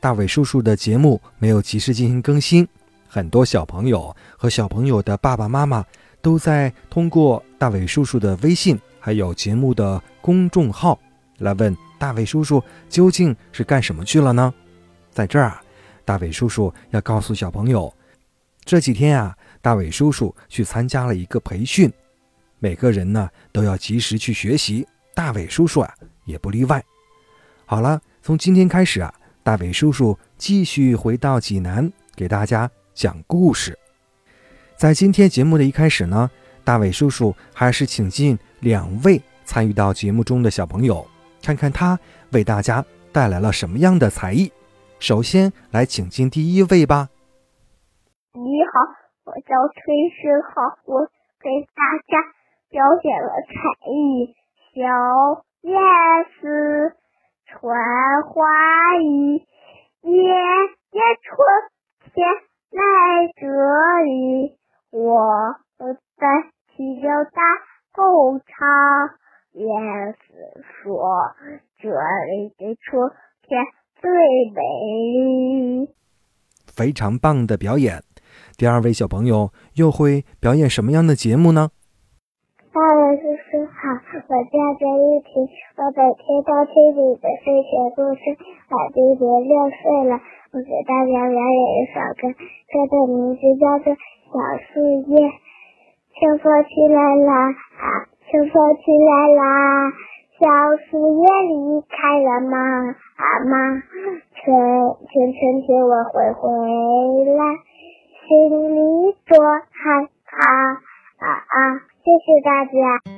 大伟叔叔的节目没有及时进行更新，很多小朋友和小朋友的爸爸妈妈都在通过大伟叔叔的微信还有节目的公众号来问大伟叔叔究竟是干什么去了呢？在这儿啊，大伟叔叔要告诉小朋友，这几天啊，大伟叔叔去参加了一个培训。每个人呢都要及时去学习，大伟叔叔啊也不例外。好了，从今天开始啊，大伟叔叔继续回到济南给大家讲故事。在今天节目的一开始呢，大伟叔叔还是请进两位参与到节目中的小朋友，看看他为大家带来了什么样的才艺。首先来请进第一位吧。你好，我叫崔世浩，我给大家。表演了才艺，小燕子穿花衣，爷爷春天来这里，我在七角大工厂。燕子说：“这里的春天最美丽。”非常棒的表演。第二位小朋友又会表演什么样的节目呢？我叫张玉婷，我每天都听你的睡前故事，我今年六岁了。我给大家表演一首歌，歌的名字叫做《小树叶》。秋风起来啦，秋风起来啦，小树叶离开了妈妈，春春春天我会回来，心里多害怕啊啊！谢谢大家。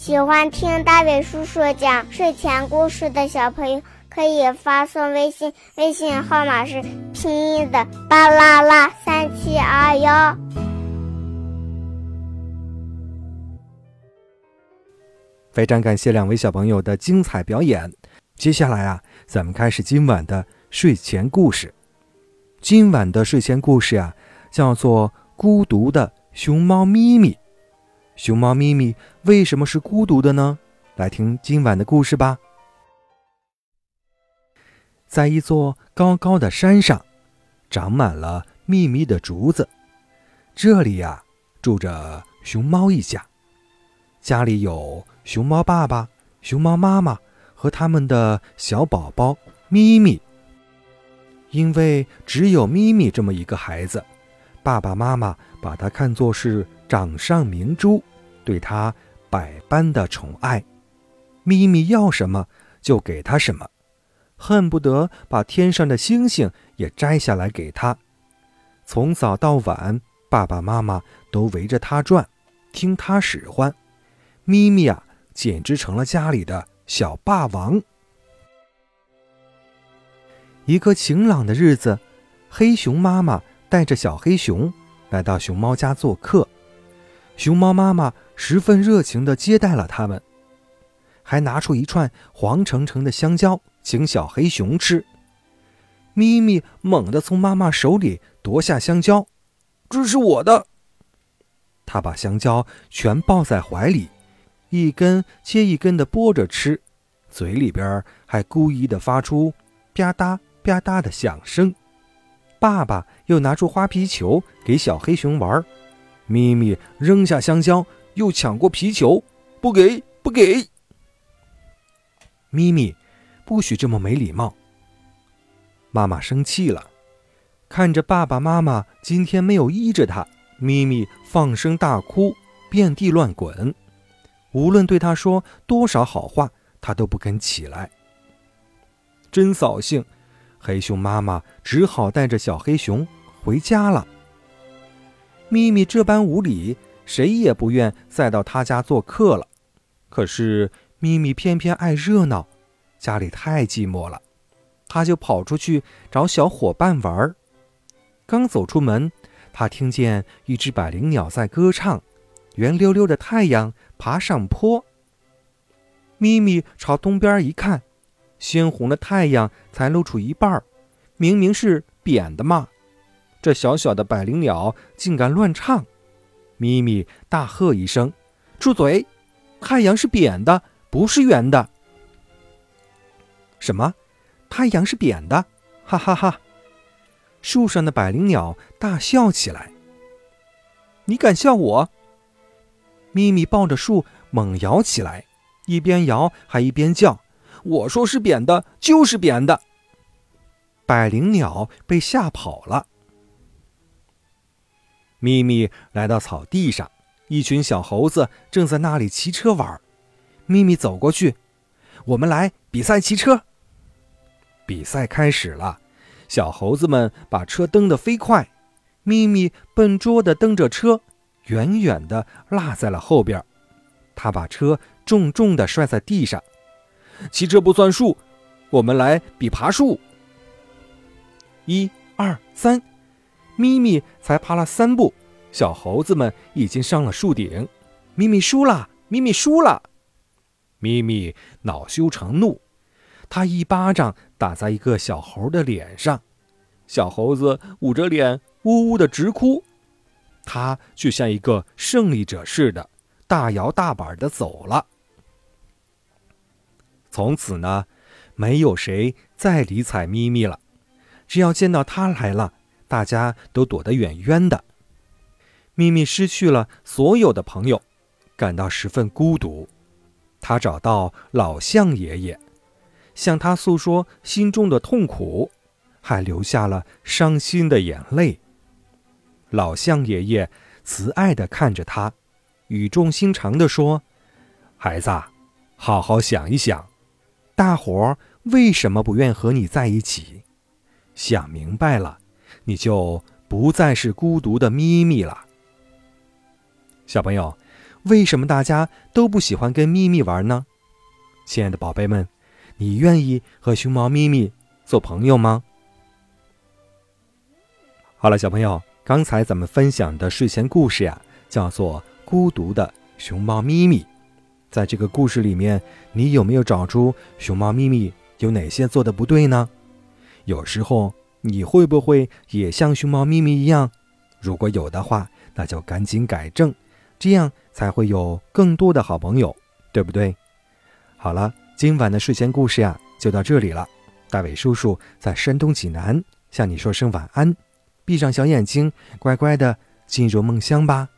喜欢听大伟叔叔讲睡前故事的小朋友，可以发送微信，微信号码是拼音的巴啦啦三七二幺。非常感谢两位小朋友的精彩表演。接下来啊，咱们开始今晚的睡前故事。今晚的睡前故事啊，叫做《孤独的》。熊猫咪咪，熊猫咪咪为什么是孤独的呢？来听今晚的故事吧。在一座高高的山上，长满了密密的竹子。这里呀，住着熊猫一家。家里有熊猫爸爸、熊猫妈妈和他们的小宝宝咪咪。因为只有咪咪这么一个孩子。爸爸妈妈把它看作是掌上明珠，对他百般的宠爱。咪咪要什么就给他什么，恨不得把天上的星星也摘下来给他。从早到晚，爸爸妈妈都围着他转，听他使唤。咪咪啊，简直成了家里的小霸王。一个晴朗的日子，黑熊妈妈。带着小黑熊来到熊猫家做客，熊猫妈妈十分热情地接待了他们，还拿出一串黄澄澄的香蕉请小黑熊吃。咪咪猛地从妈妈手里夺下香蕉，这是我的。他把香蕉全抱在怀里，一根接一根地剥着吃，嘴里边还故意地发出吧嗒吧嗒的响声。爸爸又拿出花皮球给小黑熊玩，咪咪扔下香蕉，又抢过皮球，不给不给。咪咪，不许这么没礼貌。妈妈生气了，看着爸爸妈妈今天没有依着他，咪咪放声大哭，遍地乱滚。无论对他说多少好话，他都不肯起来。真扫兴。黑熊妈妈只好带着小黑熊回家了。咪咪这般无礼，谁也不愿再到他家做客了。可是咪咪偏偏爱热闹，家里太寂寞了。他就跑出去找小伙伴玩儿。刚走出门，他听见一只百灵鸟在歌唱，圆溜溜的太阳爬上坡。咪咪朝东边一看，鲜红的太阳才露出一半儿，明明是扁的嘛！这小小的百灵鸟竟敢乱唱！咪咪大喝一声：“住嘴！太阳是扁的，不是圆的。”什么？太阳是扁的？哈哈哈！树上的百灵鸟大笑起来。你敢笑我？咪咪抱着树猛摇起来。一边摇还一边叫：“我说是扁的，就是扁的。”百灵鸟被吓跑了。咪咪来到草地上，一群小猴子正在那里骑车玩。咪咪走过去：“我们来比赛骑车。”比赛开始了，小猴子们把车蹬得飞快，咪咪笨拙地蹬着车，远远地落在了后边。他把车。重重的摔在地上，骑车不算数，我们来比爬树。一、二、三，咪咪才爬了三步，小猴子们已经上了树顶。咪咪输了，咪咪输了，咪咪恼羞成怒，他一巴掌打在一个小猴的脸上，小猴子捂着脸呜呜的直哭，他却像一个胜利者似的，大摇大摆的走了。从此呢，没有谁再理睬咪咪了。只要见到它来了，大家都躲得远远的。咪咪失去了所有的朋友，感到十分孤独。他找到老象爷爷，向他诉说心中的痛苦，还流下了伤心的眼泪。老象爷爷慈爱地看着他，语重心长地说：“孩子，好好想一想。”大伙儿为什么不愿和你在一起？想明白了，你就不再是孤独的咪咪了。小朋友，为什么大家都不喜欢跟咪咪玩呢？亲爱的宝贝们，你愿意和熊猫咪咪做朋友吗？好了，小朋友，刚才咱们分享的睡前故事呀，叫做《孤独的熊猫咪咪》。在这个故事里面，你有没有找出熊猫咪咪有哪些做的不对呢？有时候你会不会也像熊猫咪咪一样？如果有的话，那就赶紧改正，这样才会有更多的好朋友，对不对？好了，今晚的睡前故事呀，就到这里了。大伟叔叔在山东济南向你说声晚安，闭上小眼睛，乖乖的进入梦乡吧。